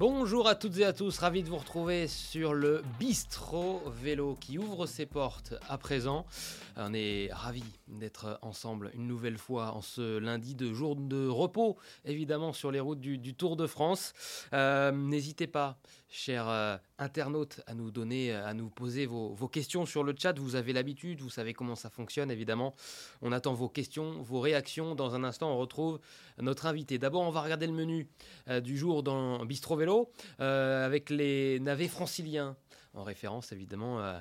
Bonjour à toutes et à tous, ravi de vous retrouver sur le bistrot vélo qui ouvre ses portes à présent. On est ravi d'être ensemble une nouvelle fois en ce lundi de jour de repos, évidemment sur les routes du, Tour de France. Euh, n'hésitez pas, chers euh, internautes, à nous donner, à nous poser vos, questions sur le chat. Vous avez l'habitude, vous savez comment ça fonctionne, évidemment. On attend vos questions, vos réactions. Dans un instant, on retrouve notre invité. D'abord, on va regarder le menu euh, du jour dans Bistro Vélo avec les navets franciliens en référence évidemment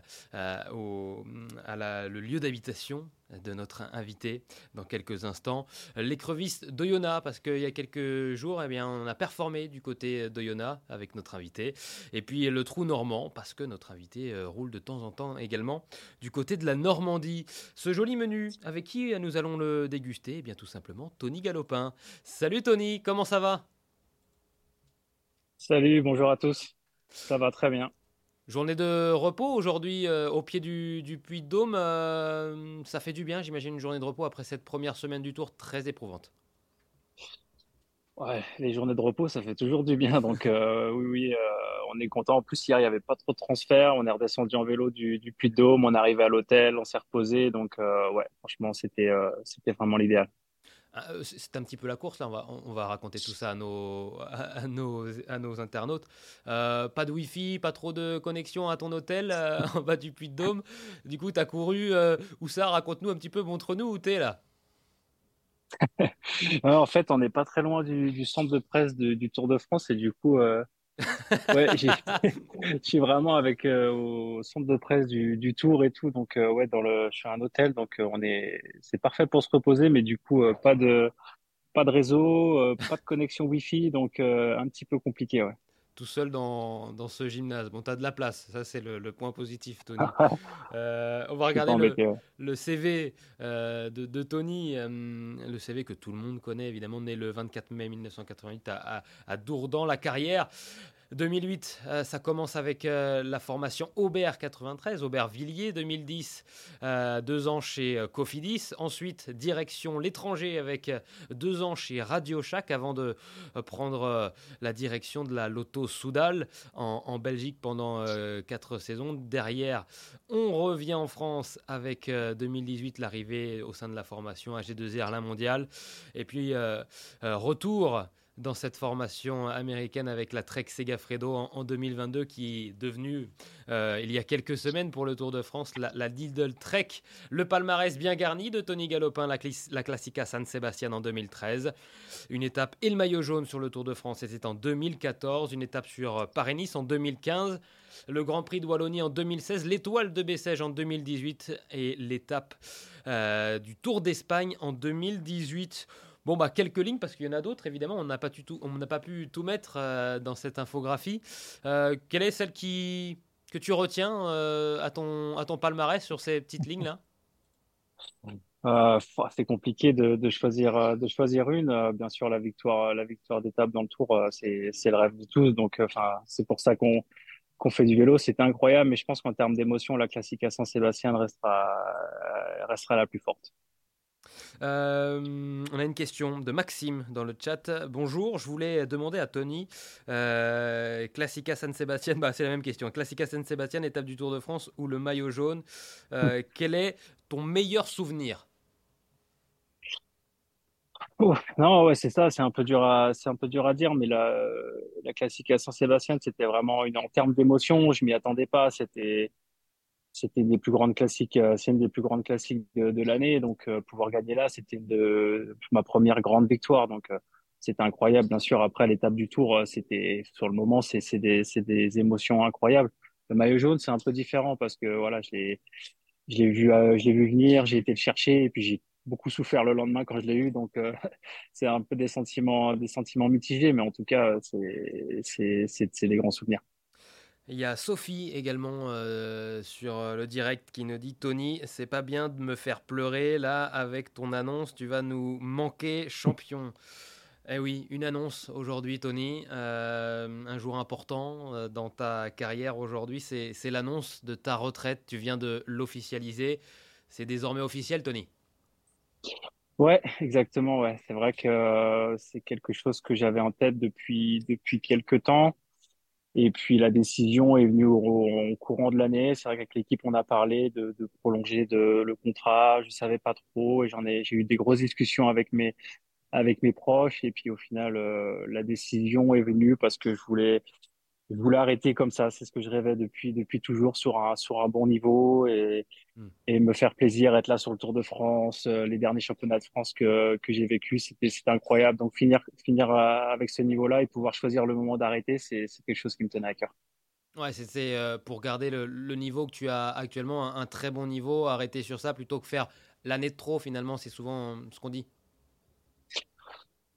au, le lieu d'habitation de notre invité dans quelques instants. L'écrevisse d'Oyonnax, parce qu'il y a quelques jours, eh bien, on a performé du côté d'Oyonnax avec notre invité. Et puis le trou normand, parce que notre invité euh, roule de temps en temps également du côté de la Normandie. Ce joli menu, avec qui nous allons le déguster? Eh bien, tout simplement, Tony Galopin. Salut Tony, comment ça va? Salut, bonjour à tous. Ça va très bien. Journée de repos aujourd'hui euh, au pied du, Puy de Dôme. Euh, ça fait du bien, j'imagine, une journée de repos après cette première semaine du Tour très éprouvante. Ouais, les journées de repos, ça fait toujours du bien. Donc euh, oui, oui, on est content. En plus, hier, il n'y avait pas trop de transferts. On est redescendu en vélo du, du Puy de Dôme. On est arrivé à l'hôtel, on s'est reposé. Donc ouais, franchement, c'était c'était vraiment l'idéal. Ah, euh, c'est un petit peu la course, là. On va, on va raconter tout ça à nos, internautes. Euh, pas de Wi-Fi, pas trop de connexion à ton hôtel euh, en bas du Puy de Dôme. Du coup, tu as couru. où ça Raconte-nous un petit peu, montre-nous où tu es là. en fait, on n'est pas très loin du centre de presse du Tour de France et du coup, ouais, je suis vraiment avec euh, au centre de presse du, du Tour et tout, donc euh, ouais, dans le, je suis à un hôtel, donc euh, on est, c'est parfait pour se reposer, mais du coup pas de, pas de réseau, pas de connexion Wi-Fi, donc un petit peu compliqué, ouais. Tout seul dans, dans ce gymnase. Bon, tu as de la place, ça c'est le, le, point positif, Tony. on va regarder le, le, CV de, de, Tony, le CV que tout le monde connaît évidemment, né le 24 mai 1988 à, à, à Dourdan, la carrière. 2008, euh, ça commence avec euh, la formation Aubert 93, Aubert Villiers 2010, euh, deux ans chez Cofidis. Ensuite, direction l'étranger avec deux ans chez Radio Shack avant de prendre la direction de la Lotto Soudal en, Belgique pendant quatre saisons. Derrière, on revient en France avec 2018 l'arrivée au sein de la formation AG2R La Mondiale. Et puis, retour dans cette formation américaine avec la Trek Segafredo en, 2022 qui est devenue euh, il y a quelques semaines pour le Tour de France la, Lidl Trek. Le palmarès bien garni de Tony Galopin, la, la Classica San Sebastian en 2013. Une étape et le maillot jaune sur le Tour de France, c'était en 2014. Une étape sur Paris-Nice en 2015 le Grand Prix de Wallonie en 2016, l'étoile de Bessèges en 2018 et l'étape euh, du Tour d'Espagne en 2018. Bon, bah, quelques lignes, parce qu'il y en a d'autres, évidemment. On n'a pas, pas pu tout mettre euh, dans cette infographie. Euh, quelle est celle qui, que tu retiens euh, à, ton, à ton palmarès sur ces petites lignes-là c'est compliqué de, de, choisir de choisir une. bien sûr, la victoire la victoire d'étape dans le Tour, c'est c'est le rêve de tous. Donc, enfin, c'est pour ça qu'on qu'on fait du vélo. C'est incroyable, mais je pense qu'en termes d'émotion, la classique à Saint-Sébastien restera restera la plus forte. Euh, on a une question de Maxime dans le chat. Bonjour, je voulais demander à Tony, euh, Classica San Sebastian, bah, c'est la même question. Classica San Sebastian, étape du Tour de France ou le maillot jaune. Euh, quel est ton meilleur souvenir? Non, ouais, c'est ça, c'est un peu dur à, c'est un peu dur à dire, mais la, la Classica San Sebastian, c'était vraiment une, en termes d'émotion, je m'y attendais pas, c'était, c'était des plus grandes classiques, euh, c'est une des plus grandes classiques de, l'année. Donc, euh, pouvoir gagner là, c'était de, ma première grande victoire. Donc, euh, c'était incroyable. Bien sûr, après l'étape du Tour, c'était sur le moment, c'est des, des émotions incroyables. Le maillot jaune, c'est un peu différent parce que voilà, je l'ai, je l'ai vu, je l'ai vu venir, j'ai été le chercher et puis j'ai beaucoup souffert le lendemain quand je l'ai eu. Donc, c'est un peu des sentiments, des sentiments mitigés, mais en tout cas, c'est, c'est, c'est des grands souvenirs. Il y a Sophie également euh, sur euh, le direct qui nous dit Tony, c'est pas bien de me faire pleurer là avec ton annonce, tu vas nous manquer champion. Eh oui, une annonce aujourd'hui, Tony, euh, un jour important dans ta carrière aujourd'hui, c'est l'annonce de ta retraite. Tu viens de l'officialiser. C'est désormais officiel, Tony? Ouais, exactement. Ouais, c'est vrai que c'est quelque chose que j'avais en tête depuis depuis quelques temps. Et puis la décision est venue au, courant de l'année. C'est vrai qu'avec l'équipe, on a parlé de, de prolonger de, le contrat. Je savais pas trop et j'en ai, j'ai eu des grosses discussions avec mes avec mes proches. Et puis au final, euh, la décision est venue parce que je voulais je voulais arrêter comme ça. C'est ce que je rêvais depuis, depuis toujours sur un, sur un bon niveau et, hmm. et me faire plaisir, être là sur le Tour de France, euh, les derniers championnats de France que, que j'ai vécu, c'était, incroyable. Donc finir, finir euh, avec ce niveau-là et pouvoir choisir le moment d'arrêter, c'est, c'est quelque chose qui me tenait à cœur. Ouais, c'était euh, pour garder le, le, niveau que tu as actuellement, un, un, très bon niveau, arrêter sur ça plutôt que faire l'année de trop finalement, c'est souvent ce qu'on dit.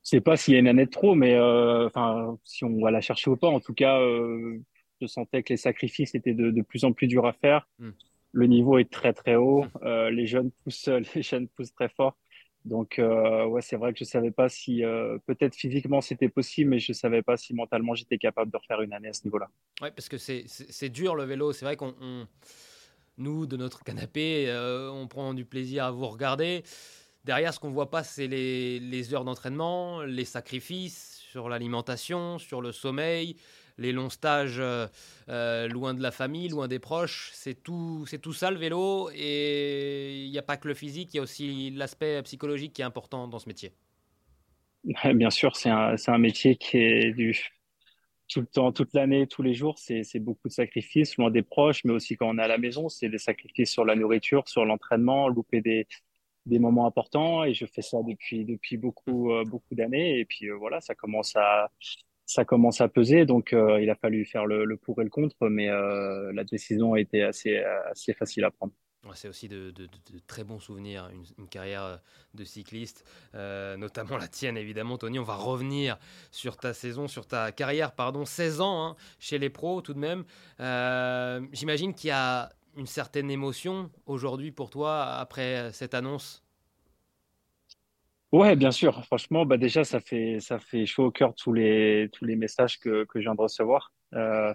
Je sais pas s'il y a une année de trop, mais euh, enfin, si on va la chercher ou pas, en tout cas, euh, je sentais que les sacrifices étaient de, de, plus en plus durs à faire. Hmm. Le niveau est très très haut. Hmm. Euh, les jeunes poussent, les jeunes poussent très fort. Donc euh, ouais, c'est vrai que je savais pas si euh, peut-être physiquement c'était possible, mais je savais pas si mentalement j'étais capable de refaire une année à ce niveau-là. Ouais, parce que c'est c'est dur le vélo. C'est vrai qu'on nous de notre canapé, euh, on prend du plaisir à vous regarder. Derrière, ce qu'on voit pas, c'est les, heures d'entraînement, les sacrifices sur l'alimentation, sur le sommeil, les longs stages euh, euh, loin de la famille, loin des proches. C'est tout, c'est tout ça le vélo. Et il n'y a pas que le physique, il y a aussi l'aspect psychologique qui est important dans ce métier. Bien sûr, c'est un, un, métier qui est du tout le temps, toute l'année, tous les jours. C'est beaucoup de sacrifices loin des proches, mais aussi quand on est à la maison, c'est des sacrifices sur la nourriture, sur l'entraînement, louper des, des moments importants et je fais ça depuis depuis beaucoup euh, beaucoup d'années et puis euh, voilà ça commence à ça commence à peser donc euh, il a fallu faire le, le, pour et le contre mais la décision a été assez assez facile à prendre. c'est aussi de, de, de, très bons souvenirs, une, une carrière de cycliste, notamment la tienne évidemment, Tony. On va revenir sur ta saison, sur ta carrière, pardon, 16 ans hein, chez les pros tout de même. J'imagine qu'il y a une certaine émotion aujourd'hui pour toi après cette annonce? Ouais, bien sûr. Franchement, bah déjà, ça fait, ça fait chaud au cœur tous les, tous les messages que, que je viens de recevoir. Euh,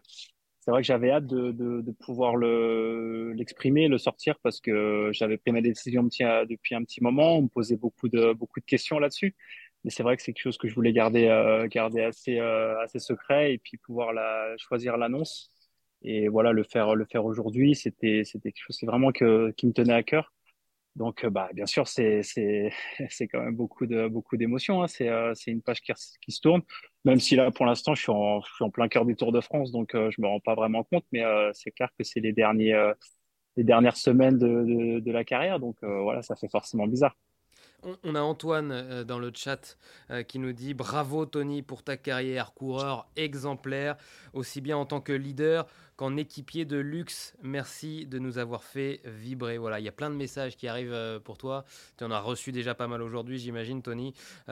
c'est vrai que j'avais hâte de, de, pouvoir le, l'exprimer, le sortir parce que j'avais pris ma décision depuis un petit moment. On me posait beaucoup de, beaucoup de questions là-dessus. Mais c'est vrai que c'est quelque chose que je voulais garder, euh, garder assez, euh, assez secret et puis pouvoir la, choisir l'annonce. Et voilà, le faire, le faire aujourd'hui, c'était, c'était quelque chose, c'est vraiment que, qui me tenait à cœur. Donc, euh, bah, bien sûr, c'est, c'est, c'est quand même beaucoup de, beaucoup d'émotions. Hein. C'est, euh, c'est une page qui, qui, se tourne. Même si là, pour l'instant, je suis en, je suis en plein cœur du Tour de France, donc euh, je me rends pas vraiment compte. Mais c'est clair que c'est les derniers, les dernières semaines de, de, de la carrière. Donc voilà, ça fait forcément bizarre. On, a Antoine euh, dans le chat euh, qui nous dit bravo Tony pour ta carrière, coureur exemplaire, aussi bien en tant que leader qu'en équipier de luxe. Merci de nous avoir fait vibrer. Voilà, il y a plein de messages qui arrivent euh, pour toi. Tu en as reçu déjà pas mal aujourd'hui, j'imagine, Tony. on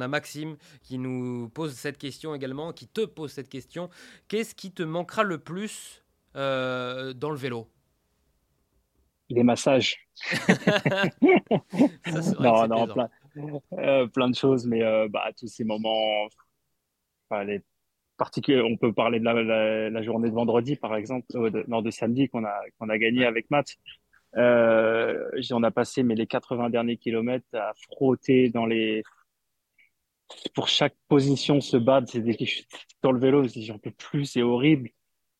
a Maxime qui nous pose cette question également, qui te pose cette question. Qu'est-ce qui te manquera le plus dans le vélo? Les massages. non, non, plein, euh, plein, de choses, mais euh, bah, tous ces moments, enfin, les particuliers, on peut parler de la, la, journée de vendredi, par exemple, euh, de, non, de samedi qu'on a, qu'on a gagné avec Matt. Euh, on a passé mais les 80 derniers kilomètres à frotter dans les pour chaque position se battre c'est des... dans le vélo j'en peux plus c'est horrible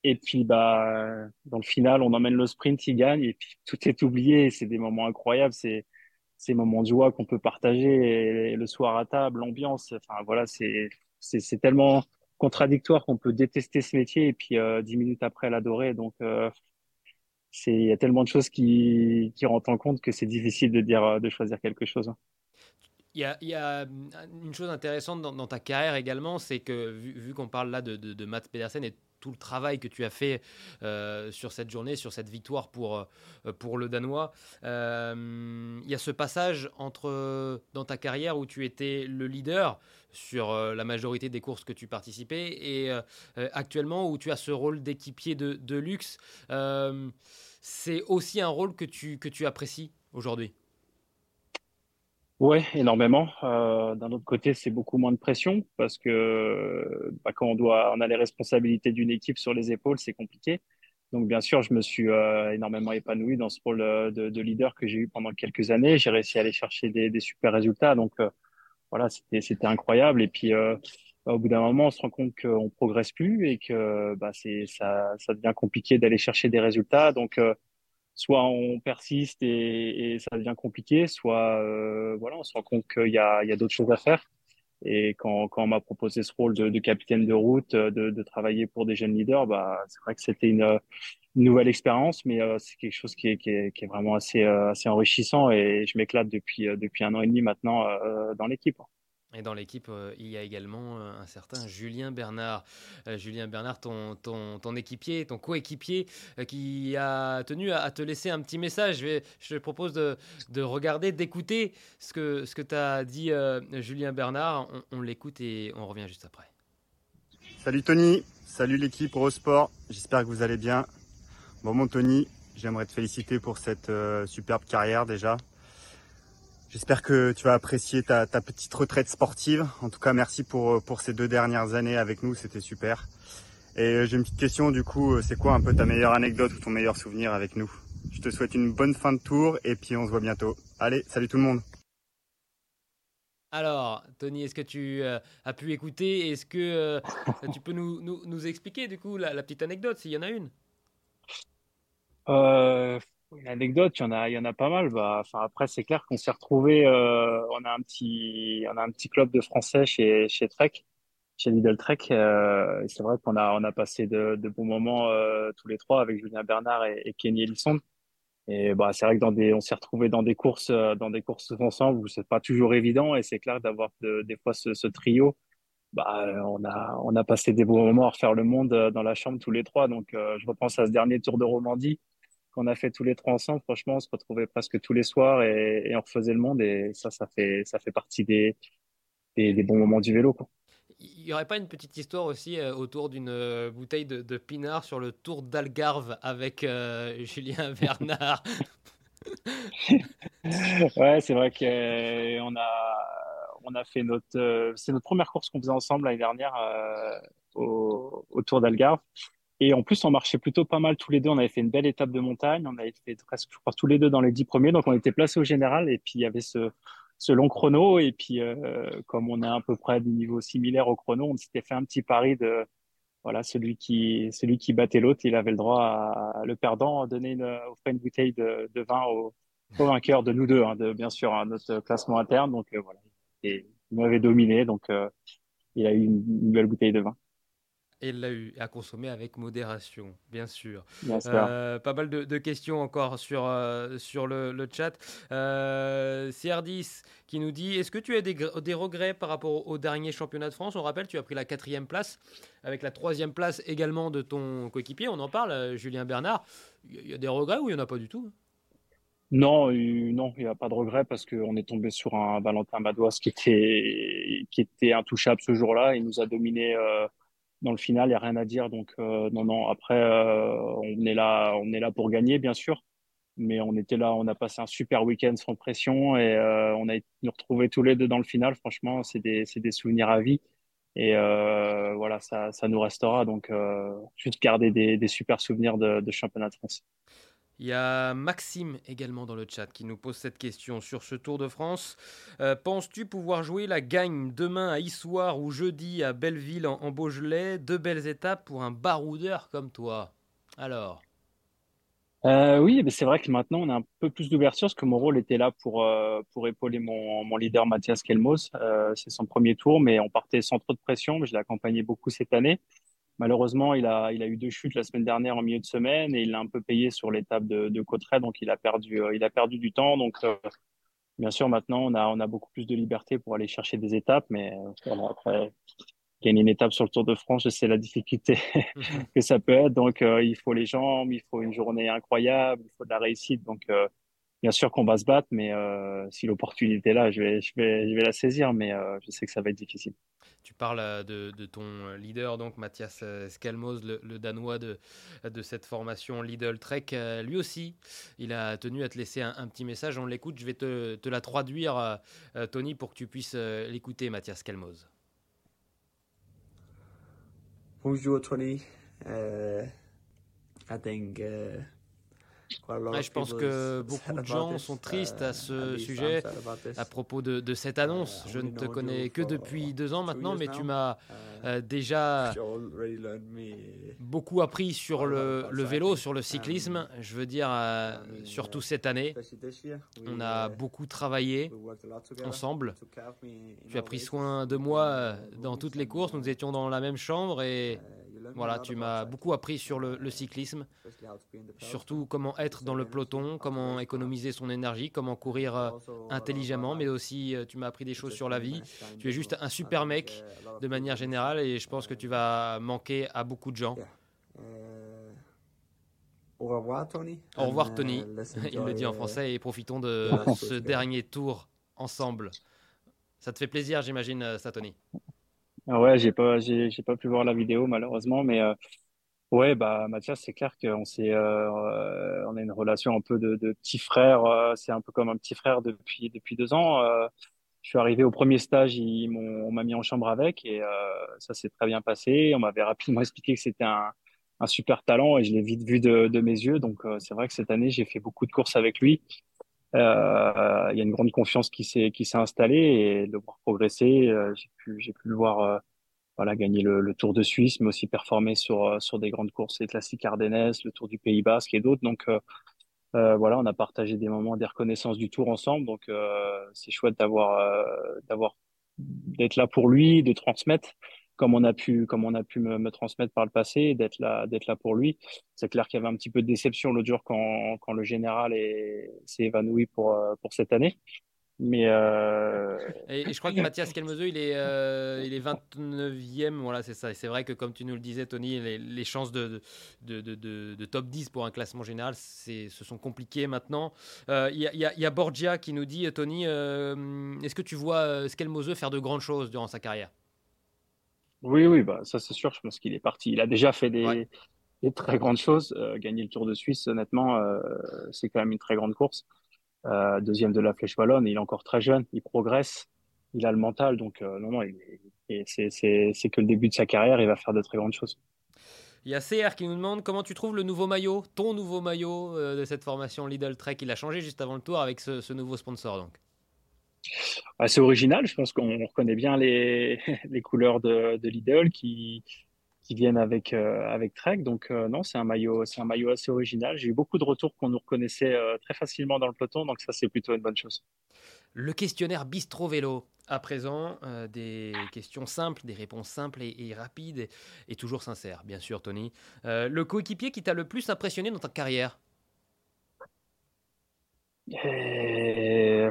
et puis, bah, dans le final, on emmène le sprint, il gagne, et puis tout est oublié. C'est des moments incroyables, c'est ces moments de joie qu'on peut partager le soir à table, l'ambiance. Enfin, voilà, c'est tellement contradictoire qu'on peut détester ce métier et puis euh, dix minutes après l'adorer. Donc, euh, il y a tellement de choses qui qui rentrent en compte que c'est difficile de dire de choisir quelque chose. Il y, a, il y, a, une chose intéressante dans, ta carrière également, c'est que vu, vu qu'on parle là de, de, de Mats Pedersen tout le travail que tu as fait euh, sur cette journée, sur cette victoire pour, euh, pour le Danois. Euh, il y a ce passage entre, dans ta carrière où tu étais le leader sur la majorité des courses que tu participais et actuellement où tu as ce rôle d'équipier de, de, luxe. c'est aussi un rôle que tu, que tu apprécies aujourd'hui? Ouais, énormément. Euh, d'un autre côté, c'est beaucoup moins de pression parce que bah, quand on doit, on a les responsabilités d'une équipe sur les épaules, c'est compliqué. Donc, bien sûr, je me suis euh, énormément épanoui dans ce rôle euh, de, de leader que j'ai eu pendant quelques années. J'ai réussi à aller chercher des, des super résultats. Donc, euh, voilà, c'était, c'était incroyable. Et puis, au bout d'un moment, on se rend compte qu'on progresse plus et que bah, c'est ça, ça devient compliqué d'aller chercher des résultats. Donc, soit on persiste et, et, ça devient compliqué, soit voilà, on se rend compte qu'il y a, a d'autres choses à faire. Et quand, quand on m'a proposé ce rôle de, de capitaine de route, de, de, travailler pour des jeunes leaders, bah, c'est vrai que c'était une, une, nouvelle expérience, mais euh, c'est quelque chose qui est, qui est, qui est vraiment assez, euh, assez enrichissant et je m'éclate depuis, euh, depuis un an et demi maintenant dans l'équipe. Et dans l'équipe, euh, il y a également euh, un certain Julien Bernard. Euh, Julien Bernard, ton, ton, ton équipier, ton coéquipier, qui a tenu à, te laisser un petit message. Je, te propose de, de regarder, d'écouter ce que, ce que tu as dit, Julien Bernard. On, l'écoute et on revient juste après. Salut Tony, salut l'équipe Eurosport. J'espère que vous allez bien. Bon, mon Tony, j'aimerais te féliciter pour cette superbe carrière déjà. J'espère que tu vas apprécier ta, petite retraite sportive. En tout cas, merci pour, pour ces deux dernières années avec nous, c'était super. Et euh, j'ai une petite question du coup, euh, c'est quoi un peu ta meilleure anecdote ou ton meilleur souvenir avec nous? Je te souhaite une bonne fin de tour et puis on se voit bientôt. Allez, salut tout le monde alors, Tony, est-ce que tu euh, as pu écouter? Est-ce que tu peux nous, nous, expliquer du coup la, la petite anecdote, s'il y en a une? Une anecdote, il y en a, il y en a pas mal. Bah, enfin, après, c'est clair qu'on s'est retrouvé. Euh, on a un petit, on a un petit club de Français chez chez Trek, chez Lidl Trek. Euh, c'est vrai qu'on a, on a passé de, de bons moments euh, tous les trois avec Julien Bernard et, Kenny Ellison. Et bah, c'est vrai que dans des, on s'est retrouvé dans des courses, euh, dans des courses ensemble où c'est pas toujours évident. Et c'est clair d'avoir des fois ce, ce trio. Bah, on a, on a passé des bons moments à refaire le monde dans la chambre tous les trois. Donc, je repense à ce dernier tour de Romandie qu'on a fait tous les trois ensemble, franchement, on se retrouvait presque tous les soirs et, on refaisait le monde. Et ça, ça fait, ça fait partie des, des, bons moments du vélo. Quoi. Il n'y aurait pas une petite histoire aussi euh, autour d'une euh, bouteille de, pinard sur le tour d'Algarve avec euh, Julien Bernard? Ouais, c'est vrai qu'on a, on a fait notre. c'est notre première course qu'on faisait ensemble l'année dernière au, au, Tour d'Algarve. Et en plus, on marchait plutôt pas mal tous les deux. On avait fait une belle étape de montagne. On avait fait presque, je crois, tous les deux dans les dix premiers. Donc, on était placés au général. Et puis, il y avait ce, ce long chrono. Et puis, euh, comme on est à peu près du niveau similaire au chrono, on s'était fait un petit pari de, voilà, celui qui, celui qui battait l'autre, il avait le droit à, le perdant, donner une, offrir une bouteille de, de vin au, au, vainqueur de nous deux, hein, de, bien sûr, à notre classement interne. Donc, euh, voilà. Et il m'avait dominé. Donc, euh, il a eu une belle bouteille de vin et l'a eu à consommer avec modération, bien sûr. Euh, pas mal de, questions encore sur, euh, sur le, le chat. Euh, CR10 qui nous dit Est-ce que tu as des, des, regrets par rapport au dernier championnat de France? On rappelle, tu as pris la quatrième place, avec la troisième place également de ton coéquipier. On en parle, euh, Julien Bernard. Il y a des regrets ou il n'y en a pas du tout? Non, non, il n'y a pas de regret parce qu'on est tombé sur un Valentin Madouas qui était, qui était intouchable ce jour-là. Il nous a dominé dans le final, il n'y a rien à dire. Donc, euh, non, non. Après, euh, on est là, on est là pour gagner, bien sûr. Mais on était là, on a passé un super week-end sans pression et euh, on a nous retrouver tous les deux dans le final. Franchement, c'est des, des souvenirs à vie. Et voilà, ça, ça nous restera. Donc, juste garder des, des super souvenirs de, de championnat de France. Il y a Maxime également dans le chat qui nous pose cette question sur ce Tour de France. Euh, penses-tu pouvoir jouer la gagne demain à Issoire ou jeudi à Belleville en, Beaujolais? Deux belles étapes pour un baroudeur comme toi. Alors euh, Oui, c'est vrai que maintenant on a un peu plus d'ouverture parce que mon rôle était là pour, euh, épauler mon, mon leader Mathias Kelmos. c'est son premier tour, mais on partait sans trop de pression. Mais je l'ai accompagné beaucoup cette année. Malheureusement, il a, il a eu deux chutes la semaine dernière en milieu de semaine et il a un peu payé sur l'étape de, de Cotteret, donc il a perdu, euh, il a perdu du temps. Donc, euh, bien sûr, maintenant, on a, on a beaucoup plus de liberté pour aller chercher des étapes, mais euh, après, gagner une étape sur le Tour de France, c'est la difficulté que ça peut être. Donc, il faut les jambes, il faut une journée incroyable, il faut de la réussite. Donc, bien sûr qu'on va se battre, mais si l'opportunité est là, je vais, je vais, je vais la saisir, mais je sais que ça va être difficile. Tu parles euh, de, ton euh, leader, donc Mathias euh, Skalmos, le, Danois de, cette formation Lidl Trek. Lui aussi, il a tenu à te laisser un, petit message. On l'écoute. Je vais te, la traduire, Tony, pour que tu puisses l'écouter, Mathias Skalmos. Bonjour, Tony. I think je pense que beaucoup de gens sont tristes à ce sujet à propos de, cette annonce. Je ne te connais que depuis deux ans maintenant, mais tu m'as euh, déjà beaucoup appris sur le, vélo, sur le cyclisme. Je veux dire, euh, surtout cette année. On a beaucoup travaillé ensemble. Tu as pris soin de moi euh, dans toutes les courses. Nous étions dans la même chambre et voilà, tu m'as beaucoup appris sur le, cyclisme, surtout comment être dans le peloton, comment économiser son énergie, comment courir euh, intelligemment, mais aussi euh, tu m'as appris des choses sur la vie. Tu es juste un super mec de manière générale et je pense que tu vas manquer à beaucoup de gens. Au revoir Tony. Au revoir Tony. Il le dit en français et profitons de ce dernier tour ensemble. Ça te fait plaisir, j'imagine, euh, ça, Tony? Ah ouais, j'ai pas, j'ai, j'ai pas pu voir la vidéo malheureusement, mais euh, ouais, bah Mathias, c'est clair qu'on s'est, euh, on a une relation un peu de, de petit frère. euh, c'est un peu comme un petit frère depuis depuis deux ans. Euh, je suis arrivé au premier stage, ils m'ont, on m'a mis en chambre avec et euh, ça s'est très bien passé. On m'avait rapidement expliqué que c'était un, un super talent et je l'ai vite vu de, de mes yeux. Donc euh, c'est vrai que cette année, j'ai fait beaucoup de courses avec lui. Euh, il y a une grande confiance qui s'est qui s'est installée et de voir progresser, euh, j'ai pu j'ai pu le voir euh, voilà gagner le, le, Tour de Suisse, mais aussi performer sur sur des grandes courses, les classiques Ardennes, le Tour du Pays Basque et d'autres. Donc euh, voilà, on a partagé des moments des reconnaissances du Tour ensemble, donc c'est chouette d'avoir d'avoir d'être là pour lui, de transmettre comme on a pu, comme on a pu me, me transmettre par le passé, d'être là, d'être là pour lui. C'est clair qu'il y avait un petit peu de déception l'autre jour quand, le général s'est évanoui pour, euh, pour cette année. Mais euh... et, je crois que Mathias Kelmezeux, il est, euh, il est 29e. Voilà, c'est ça. C'est vrai que, comme tu nous le disais, Tony, les, chances de top 10 pour un classement général se sont compliquées maintenant. Il y, a, y, a Borgia qui nous dit Tony, est-ce que tu vois Skelmoseux faire de grandes choses durant sa carrière? Oui, oui, bah, ça c'est sûr. Je pense qu'il est parti. Il a déjà fait des, des très grandes choses. Euh, gagner le Tour de Suisse, honnêtement, euh, c'est quand même une très grande course. Euh, deuxième de la Flèche Wallonne, il est encore très jeune, il progresse, il a le mental. Donc, non, non, c'est que le début de sa carrière, il va faire de très grandes choses. Il y a CR qui nous demande comment tu trouves le nouveau maillot, ton nouveau maillot de cette formation Lidl Trek? Il a changé juste avant le tour avec ce, ce nouveau sponsor. Donc assez original. Je pense qu'on reconnaît bien les, les couleurs de, de Lidl qui, qui viennent avec, euh, avec Trek. Donc, euh, non, c'est un, maillot, c'est un maillot assez original. J'ai eu beaucoup de retours qu'on nous reconnaissait euh, très facilement dans le peloton. Donc, ça, c'est plutôt une bonne chose. Le questionnaire Bistro Vélo. À présent, des questions simples, des réponses simples et, et rapides et, et, toujours sincères, bien sûr, Tony. le coéquipier qui t'a le plus impressionné dans ta carrière? Et...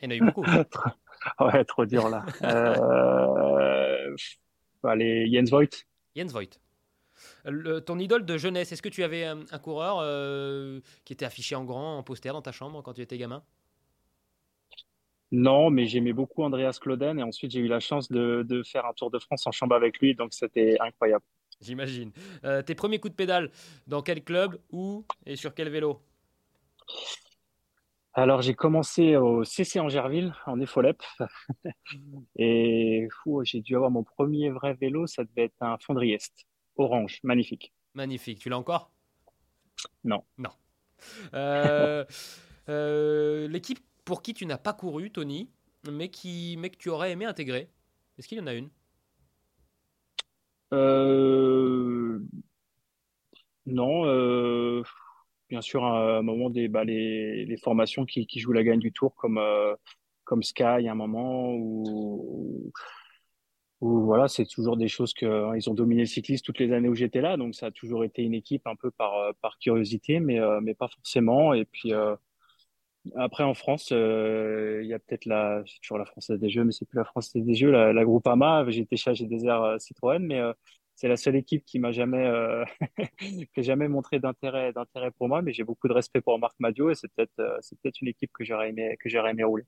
Il y en a eu beaucoup. ouais, trop dur là. euh... Allez, Jens Voigt. Jens Voigt. Le, ton idole de jeunesse, est-ce que tu avais un, un coureur euh, qui était affiché en grand, en poster dans ta chambre quand tu étais gamin? Non, mais j'aimais beaucoup Andreas Clauden et ensuite j'ai eu la chance de, de, faire un Tour de France en chambre avec lui, donc c'était incroyable. J'imagine. Euh, tes premiers coups de pédale, dans quel club, où et sur quel vélo? Alors, j'ai commencé au CC Angerville, en Efolep. et j'ai dû avoir mon premier vrai vélo, ça devait être un Fondriest, orange, magnifique. Magnifique. Tu l'as encore? Non. Non. Euh, euh, L'équipe pour qui tu n'as pas couru, Tony, mais, qui, mais que tu aurais aimé intégrer, est-ce qu'il y en a une? Euh... Non. Euh bien sûr à un moment des bah, les, les formations qui, qui jouent la gagne du tour comme euh, comme Sky à un moment où, où voilà c'est toujours des choses que hein, ils ont dominé le cyclisme toutes les années où j'étais là donc ça a toujours été une équipe un peu par euh, par curiosité mais euh, mais pas forcément. Et puis euh, après en France euh, il y a peut-être la toujours la française des jeux mais c'est plus la française des jeux la, la Groupama. J'étais chez GDR Citroën mais c'est la seule équipe qui m'a jamais euh, jamais montré d'intérêt pour moi mais j'ai beaucoup de respect pour Marc Madio et c'est peut-être euh, peut-être une équipe que j'aurais aimé que j'aurais aimé rouler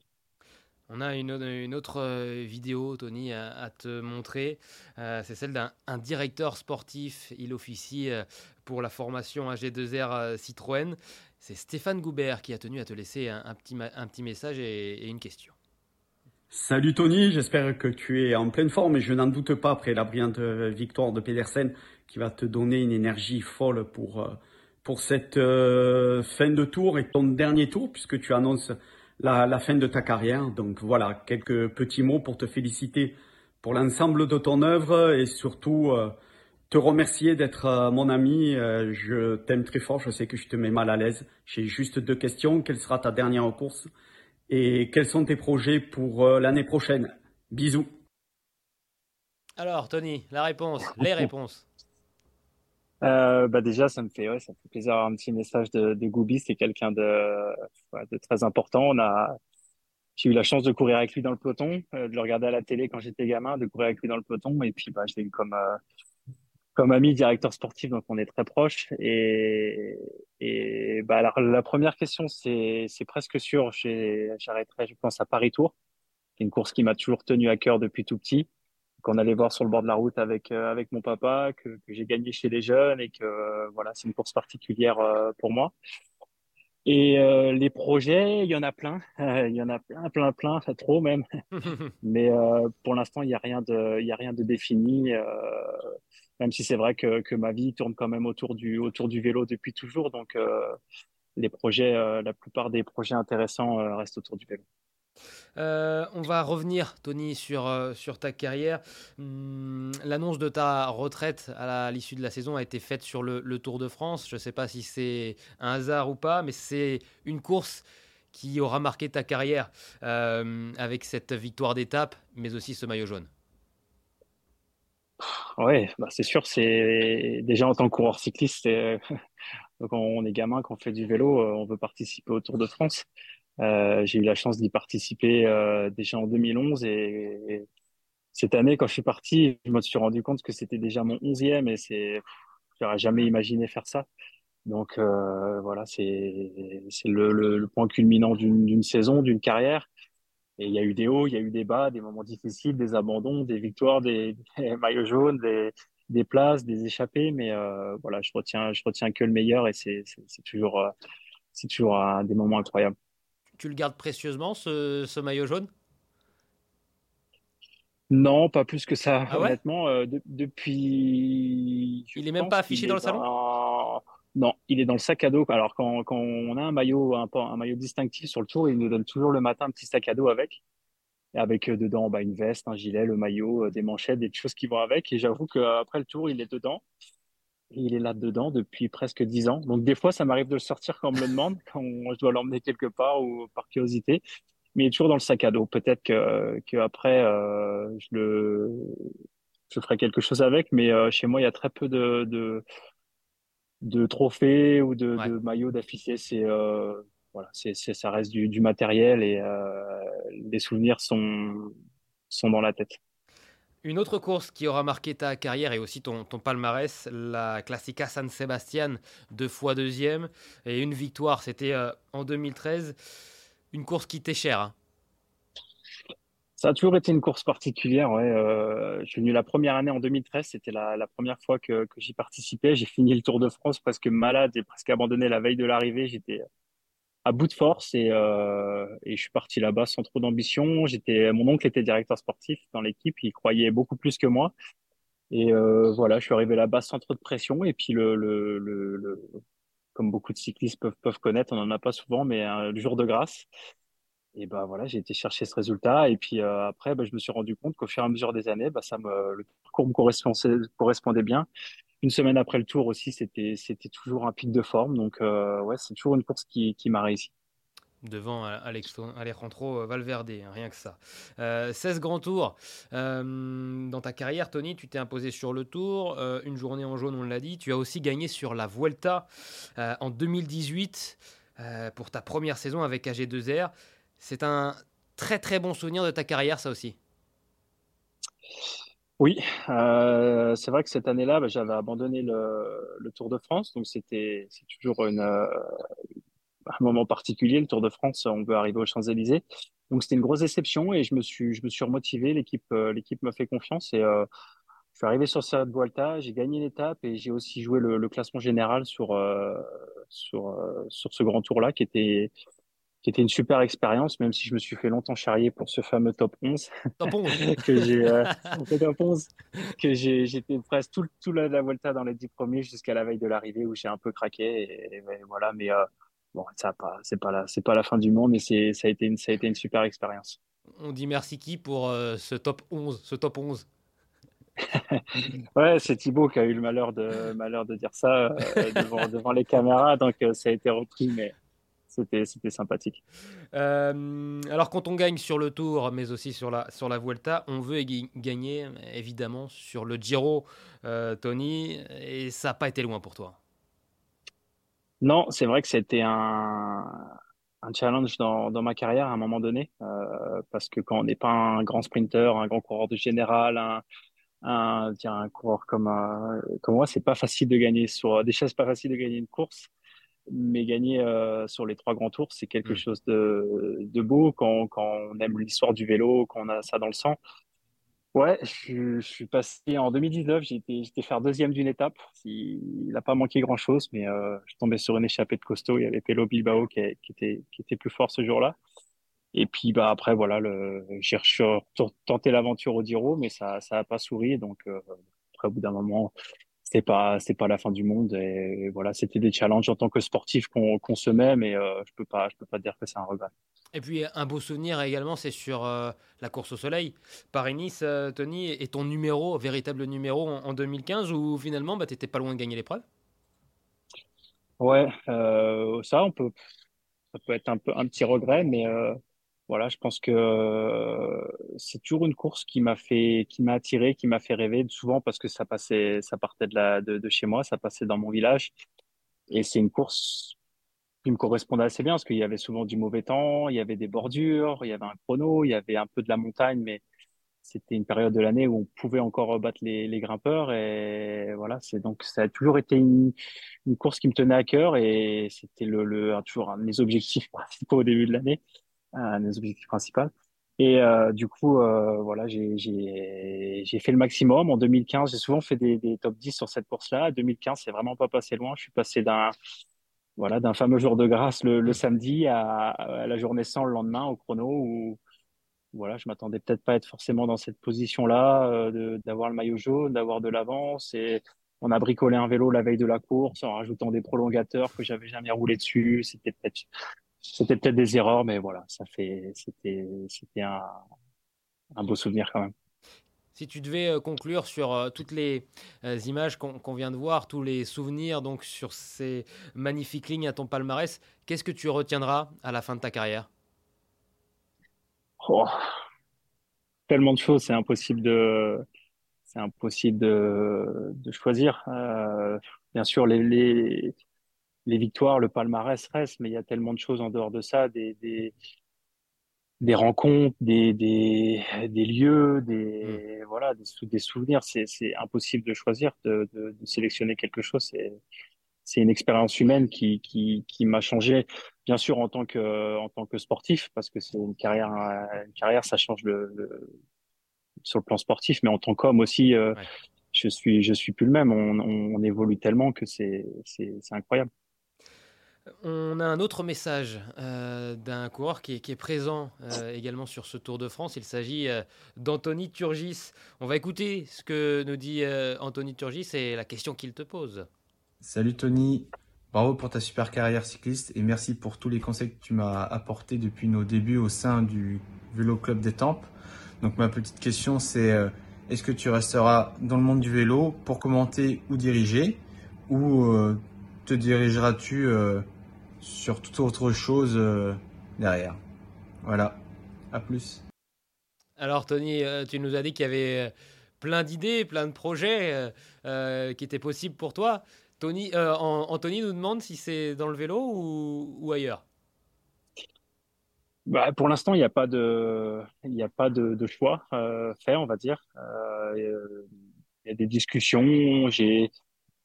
on a une, une, autre euh, vidéo, Tony, à, te montrer. C'est celle d'un directeur sportif. Il officie pour la formation AG2R Citroën. C'est Stéphane Goubert qui a tenu à te laisser un, petit, un petit message et une question. Salut Tony, j'espère que tu es en pleine forme et je n'en doute pas après la brillante victoire de Pedersen qui va te donner une énergie folle pour pour cette euh, fin de tour et ton dernier tour, puisque tu annonces la, fin de ta carrière. Donc voilà, quelques petits mots pour te féliciter pour l'ensemble de ton œuvre et surtout euh, te remercier d'être euh, mon ami. je t'aime très fort, je sais que je te mets mal à l'aise. J'ai juste deux questions. Quelle sera ta dernière course? Et quels sont tes projets pour l'année prochaine? Bisous. Alors, Tony, la réponse, les réponses. Euh, bah déjà, ça me fait, ouais, ça me fait plaisir d'avoir un petit message de, de Goubi. C'est quelqu'un de, de très important. On a, j'ai eu la chance de courir avec lui dans le peloton, euh, de le regarder à la télé quand j'étais gamin, de courir avec lui dans le peloton. Et puis, bah, je l'ai eu comme, euh, comme ami, directeur sportif, donc on est très proches. Et, et bah, alors, la première question, c'est, presque sûr. J'arrêterai, je pense, à Paris Tour. C'est une course qui m'a toujours tenu à cœur depuis tout petit qu'on allait voir sur le bord de la route avec euh, avec mon papa, que, que j'ai gagné chez les jeunes et que euh, voilà, c'est une course particulière euh, pour moi. Et les projets, il y en a plein, il y en a plein, plein, plein, trop même. Mais pour l'instant, il y a rien de, il y a rien de défini. Même si c'est vrai que, que ma vie tourne quand même autour du autour du vélo depuis toujours, donc les projets, la plupart des projets intéressants restent autour du vélo. Euh, on va revenir, Tony, sur, euh, sur ta carrière. Hmm, l'annonce de ta retraite à l'issue de la saison a été faite sur le, Tour de France. Je ne sais pas si c'est un hasard ou pas, mais c'est une course qui aura marqué ta carrière euh, avec cette victoire d'étape, mais aussi ce maillot jaune. Oui, bah c'est sûr. C'est déjà en tant que coureur cycliste, quand on est gamin, quand on fait du vélo, on veut participer au Tour de France. Euh, j'ai eu la chance d'y participer euh, déjà en 2011 et, cette année, quand je suis parti, je me suis rendu compte que c'était déjà mon onzième et c'est, j'aurais jamais imaginé faire ça. Donc euh, voilà, c'est c'est le, le, point culminant d'une saison, d'une carrière. Et il y a eu des hauts, il y a eu des bas, des moments difficiles, des abandons, des victoires, des, maillots jaunes, des, des places, des échappées. Mais voilà, je retiens je retiens que le meilleur et c'est toujours c'est toujours un, des moments incroyables tu le gardes précieusement, ce, maillot jaune? Non, pas plus que ça, ah honnêtement. Euh, depuis. Il est même pas affiché dans le salon? Non, il est dans le sac à dos. Alors, quand, on a un maillot, un, maillot distinctif sur le tour, il nous donne toujours le matin un petit sac à dos avec. Avec euh, dedans bah, une veste, un gilet, le maillot, euh, des manchettes, des choses qui vont avec. Et j'avoue qu'après le tour, il est dedans il est là-dedans depuis presque dix ans. Donc des fois, ça m'arrive de le sortir quand on me le demande, quand je dois l'emmener quelque part ou par curiosité. Mais il est toujours dans le sac à dos. Peut-être que, que après, euh, je le, je ferai quelque chose avec. Mais euh, chez moi, il y a très peu de, de trophées ou de, de maillots d'affichés. C'est euh, voilà, c'est, ça reste du, du matériel et euh, les souvenirs sont, sont dans la tête. Une autre course qui aura marqué ta carrière et aussi ton, palmarès, la Classica San Sebastian, deux fois deuxième et une victoire, c'était euh, en 2013. Une course qui t'est chère. Hein. Ça a toujours été une course particulière. Ouais. Euh, je suis venu la première année en 2013, c'était la, première fois que, j'y participais. J'ai fini le Tour de France presque malade et presque abandonné la veille de l'arrivée. J'étais à bout de force et, euh, je suis parti là-bas sans trop d'ambition. Mon oncle était directeur sportif dans l'équipe, il croyait beaucoup plus que moi. Et euh, voilà, je suis arrivé là-bas sans trop de pression. Et puis comme beaucoup de cyclistes peuvent, connaître, on n'en a pas souvent, mais le jour de grâce. Et ben voilà, j'ai été chercher ce résultat. Et puis euh, après, ben, je me suis rendu compte qu'au fur et à mesure des années, ben, ça me, le parcours me correspondait, bien une semaine après le tour aussi, c'était c'était toujours un pic de forme. Donc euh, ouais, c'est toujours une course qui, qui m'a réussi. Devant Alejandro Valverde, rien que ça. 16 euh, grands tours. Euh, dans ta carrière, Tony, tu t'es imposé sur le tour. une journée en jaune, on l'a dit. Tu as aussi gagné sur la Vuelta en 2018 pour ta première saison avec AG2R. C'est un très très bon souvenir de ta carrière, ça aussi. Oui, euh, c'est vrai que cette année-là, bah, j'avais abandonné le, Tour de France, donc c'était c'est toujours euh, un moment particulier. Le Tour de France, on veut arriver aux Champs-Élysées, donc c'était une grosse déception et je me suis je remotivé. L'équipe euh, l'équipe m'a fait confiance et je suis arrivé sur cette Vuelta, j'ai gagné l'étape et j'ai aussi joué le, le, classement général sur sur sur ce grand tour-là qui était qui était une super expérience, même si je me suis fait longtemps charrier pour ce fameux top 11. Top 11 que j'ai, euh, top 11, que j'ai, j'étais presque tout, tout la, la Volta dans les 10 premiers jusqu'à la veille de l'arrivée où j'ai un peu craqué. Et, voilà, mais euh, bon, ça pas, c'est pas la, c'est pas la fin du monde, mais c'est, ça a été une, ça a été une super expérience. On dit merci qui pour euh, ce top 11, ce top 11 ouais, c'est Thibaut qui a eu le malheur de, malheur de dire ça devant, devant les caméras, donc ça a été repris, mais c'était sympathique. Euh, alors quand on gagne sur le Tour, mais aussi sur la, sur la Vuelta, on veut gagner évidemment sur le Giro, euh, Tony, et ça n'a pas été loin pour toi. Non, c'est vrai que c'était un, un challenge dans, dans, ma carrière à un moment donné, euh, parce que quand on n'est pas un grand sprinter, un grand coureur de général, un, un, un coureur comme, comme moi, c'est pas facile de gagner sur des c'est pas facile de gagner une course mais gagner euh, sur les trois grands tours, c'est quelque mm. chose de, de beau quand, quand, on aime l'histoire du vélo, quand on a ça dans le sang. Ouais, je, je suis passé en 2019, j'étais faire deuxième d'une étape. Il n'a pas manqué grand-chose, mais euh, je tombais sur une échappée de costaud. Il y avait Pelo Bilbao qui, qui, était, qui était plus fort ce jour-là. Et puis bah après voilà, j'ai tenté l'aventure au Diro, mais ça ça a pas souri. Donc euh, après au bout d'un moment, c'est pas c'est pas la fin du monde et, voilà c'était des challenges en tant que sportif qu'on se met mais euh, je peux pas je peux pas dire que c'est un regret. Et puis un beau souvenir également c'est sur euh, la course au soleil. Paris Nice euh, Tony est ton numéro véritable numéro en, 2015 où finalement bah t'étais pas loin de gagner l'épreuve? Ouais ça on peut ça peut être un peu un petit regret mais voilà, je pense que euh, c'est toujours une course qui m'a fait, qui m'a attiré, qui m'a fait rêver, souvent parce que ça passait, ça partait de, chez moi, ça passait dans mon village. Et c'est une course qui me correspondait assez bien parce qu'il y avait souvent du mauvais temps, il y avait des bordures, il y avait un chrono, il y avait un peu de la montagne, mais c'était une période de l'année où on pouvait encore battre les, grimpeurs. Et voilà, c'est donc ça a toujours été une, course qui me tenait à cœur et c'était le, le, toujours un de mes objectifs principaux au début de l'année un des objectifs principaux. Et euh, du coup, euh, voilà, j'ai fait le maximum. En 2015, j'ai souvent fait des, top 10 sur cette course-là. 2015, c'est vraiment pas passé loin. Je suis passé d'un voilà, fameux jour de grâce le, samedi à, à, la journée sans le lendemain au chrono où voilà, je m'attendais peut-être pas à être forcément dans cette position-là, euh, d'avoir le maillot jaune, d'avoir de l'avance. Et on a bricolé un vélo la veille de la course en rajoutant des prolongateurs que j'avais jamais roulé dessus. C'était peut-être c'était peut-être des erreurs, mais voilà, ça fait, c'était, c'était un, un, beau souvenir quand même. Si tu devais euh, conclure sur euh, toutes les euh, images qu'on vient de voir, tous les souvenirs donc sur ces magnifiques lignes à ton palmarès, qu'est-ce que tu retiendras à la fin de ta carrière? Oh, Tellement de choses, c'est impossible de, c'est impossible de, de choisir. bien sûr, les, les les victoires, le palmarès reste, mais il y a tellement de choses en dehors de ça, des, des, des rencontres, des, des, des lieux, des, mm. voilà, des, des souvenirs. C'est, c'est impossible de choisir, de, de, de sélectionner quelque chose. C'est, c'est une expérience humaine qui, qui, qui m'a changé, bien sûr, en tant que, en tant que sportif, parce que c'est une carrière, une carrière, ça change le, sur le plan sportif, mais en tant qu'homme aussi, euh, je suis, je suis plus le même. On, on, évolue tellement que c'est, c'est, c'est incroyable. On a un autre message euh, d'un coureur qui est, présent euh, également sur ce Tour de France. Il s'agit euh, d'Anthony Turgis. On va écouter ce que nous dit Anthony Turgis et la question qu'il te pose. Salut Tony, bravo pour ta super carrière cycliste et merci pour tous les conseils que tu m'as apportés depuis nos débuts au sein du Vélo Club des Tempes. Donc ma petite question c'est est-ce que tu resteras dans le monde du vélo pour commenter ou diriger ou te dirigeras-tu sur toute autre chose euh, derrière? Voilà, à plus. Alors Tony, euh, tu nous as dit qu'il y avait euh, plein d'idées, plein de projets qui étaient possibles pour toi. Tony, Anthony nous demande si c'est dans le vélo ou, ailleurs. Bah, pour l'instant, il n'y a pas de, il a pas de, choix fait, on va dire. Il y a des discussions. J'ai,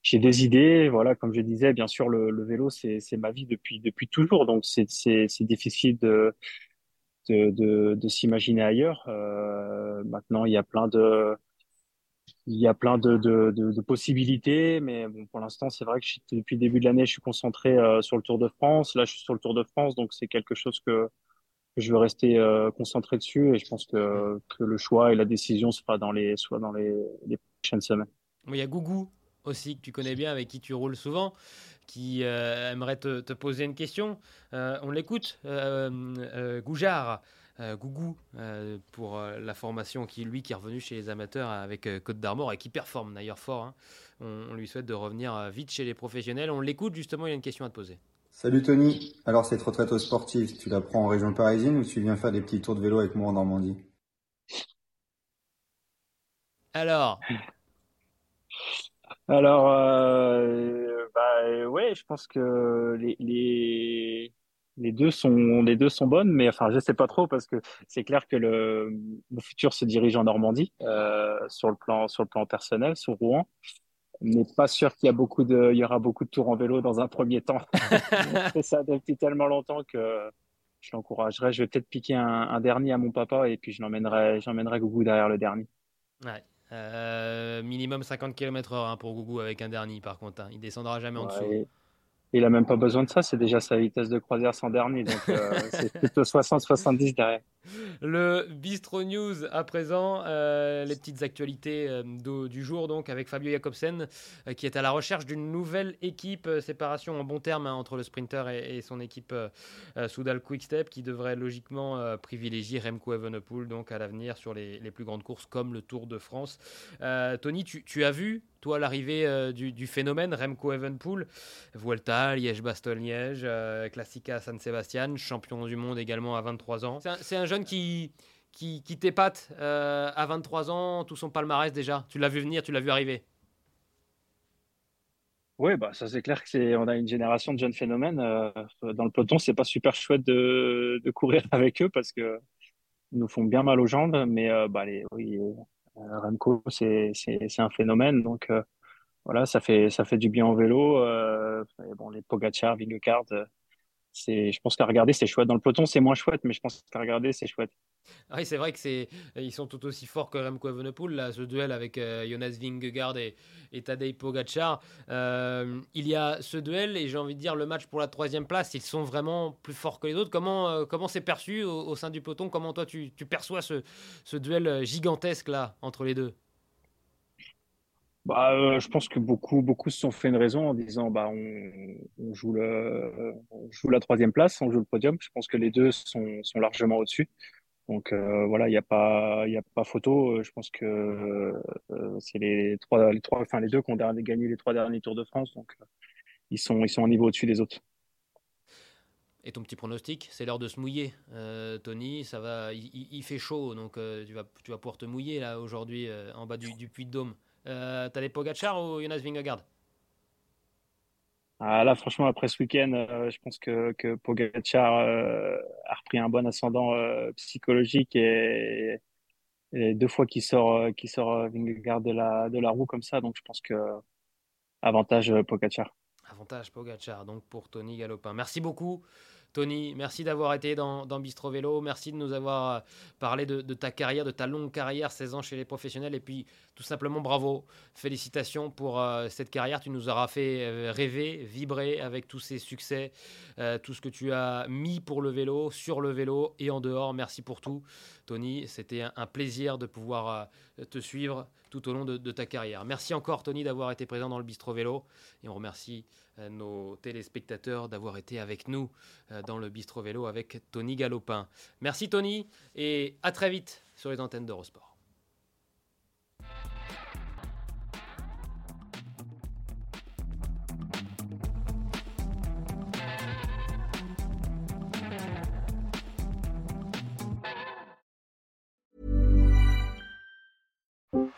j'ai des idées, voilà, comme je disais, bien sûr, le, le vélo, c'est, ma vie depuis, depuis toujours, donc c'est, difficile de, de, de, de s'imaginer ailleurs. Euh, maintenant, il y a plein de, il y a plein de, de, de, possibilités, mais bon, pour l'instant, c'est vrai que depuis le début de l'année, je suis concentré euh, sur le Tour de France. Là, je suis sur le Tour de France, donc c'est quelque chose que, je veux rester euh, concentré dessus et je pense que, que le choix et la décision se fera dans les, soit dans les, les prochaines semaines. Il y a Gougou aussi, que tu connais bien, avec qui tu roules souvent, qui euh, aimerait te, te, poser une question. on l'écoute, Goujard. Euh, Gougou euh, pour euh, la formation qui lui qui est revenu chez les amateurs avec Côte d'Armor et qui performe d'ailleurs fort. Hein. On, lui souhaite de revenir vite chez les professionnels. On l'écoute justement, il a une question à te poser. Salut Tony, alors cette retraite au sportif, tu la prends en région parisienne ou tu viens faire des petits tours de vélo avec moi en Normandie? Alors Alors, bah, ouais, je pense que les les deux sont les deux sont bonnes, mais enfin je sais pas trop parce que c'est clair que le, le, futur se dirige en Normandie euh, sur le plan sur le plan personnel, sur Rouen. Mais pas sûr qu'il y a beaucoup de il y aura beaucoup de tours en vélo dans un premier temps. c'est ça depuis tellement longtemps que je l'encouragerais. Je vais peut-être piquer un, un, dernier à mon papa et puis je l'emmènerai j'emmènerai Gougou derrière le dernier. Ouais. Euh, minimum 50 km/h hein, pour Gougou avec un dernier par contre. Hein. Il descendra jamais en dessous. Il a même pas besoin de ça, c'est déjà sa vitesse de croisière sans dernier, donc euh, c'est plutôt 60-70 derrière. Le Bistro News à présent, euh, les petites actualités euh, du jour donc avec Fabio Jacobsen qui est à la recherche d'une nouvelle équipe, séparation en bon terme hein, entre le sprinter et, son équipe Soudal Quickstep qui devrait logiquement privilégier Remco Evenepoel donc à l'avenir sur les, plus grandes courses comme le Tour de France. Tony, tu as vu toi, l'arrivée euh, du, phénomène, Remco Evenpool, Vuelta, Liège-Bastogne-Liège, euh, Classica San Sebastian, champion du monde également à 23 ans. C'est un, jeune qui, qui, qui t'épate euh, à 23 ans, tout son palmarès déjà. Tu l'as vu venir, tu l'as vu arriver. Oui, bah ça c'est clair que c'est on a une génération de jeunes phénomènes dans le peloton. C'est pas super chouette de, courir avec eux parce que ils nous font bien mal aux jambes, mais bah les, oui, euh, Remco, c'est un phénomène. Donc euh, voilà, ça fait, ça fait du bien au vélo. Euh, bon, les Pogacar, Vingegaard, je pense qu'à regarder, c'est chouette. Dans le peloton, c'est moins chouette, mais je pense qu'à regarder, c'est chouette. Oui, c'est vrai que c'est, ils sont tout aussi forts que Remco Evenepoel. Là, ce duel avec Jonas Vingegaard et, et Tadej Pogacar. il y a ce duel et j'ai envie de dire le match pour la troisième place. Ils sont vraiment plus forts que les autres. Comment, comment c'est perçu au, sein du peloton? Comment toi tu, tu perçois ce, ce duel gigantesque là entre les deux? Bah, euh, je pense que beaucoup, beaucoup se sont fait une raison en disant bah, on, joue le, la troisième place, on joue le podium. Je pense que les deux sont, largement au-dessus. Donc euh, voilà, il n'y a pas, il photo. Je pense que euh, c'est les trois, les trois, enfin les deux qui ont gagné les trois derniers Tours de France, donc ils sont, ils sont un niveau au-dessus des autres. Et ton petit pronostic, c'est l'heure de se mouiller, Tony. Ça va, il, fait chaud, donc tu vas, tu vas pouvoir te mouiller là aujourd'hui en bas du, du puits de Dôme. Euh, T'as des Pogachar ou Jonas Vingegaard? Ah, Là, franchement, après ce week-end, euh, je pense que, que Pogacar euh, a repris un bon ascendant euh, psychologique et, deux fois qu'il sort, sort Vingegaard de la, de la roue comme ça. Donc, je pense que avantage Pogacar. Avantage Pogacar, donc pour Tony Galopin. Merci beaucoup. Tony, merci d'avoir été dans, Bistro Vélo. Merci de nous avoir parlé de, ta carrière, de ta longue carrière, 16 ans chez les professionnels. Et puis, tout simplement, bravo. Félicitations pour euh, cette carrière. Tu nous auras fait euh, rêver, vibrer avec tous ces succès, tout ce que tu as mis pour le vélo, sur le vélo et en dehors. Merci pour tout. Tony, c'était un, plaisir de pouvoir te suivre tout au long de, de ta carrière. Merci encore, Tony, d'avoir été présent dans le Bistro Vélo. Et on remercie euh, nos téléspectateurs d'avoir été avec nous euh, dans le Bistro Vélo avec Tony Galopin. Merci Tony et à très vite sur les antennes d'Eurosport.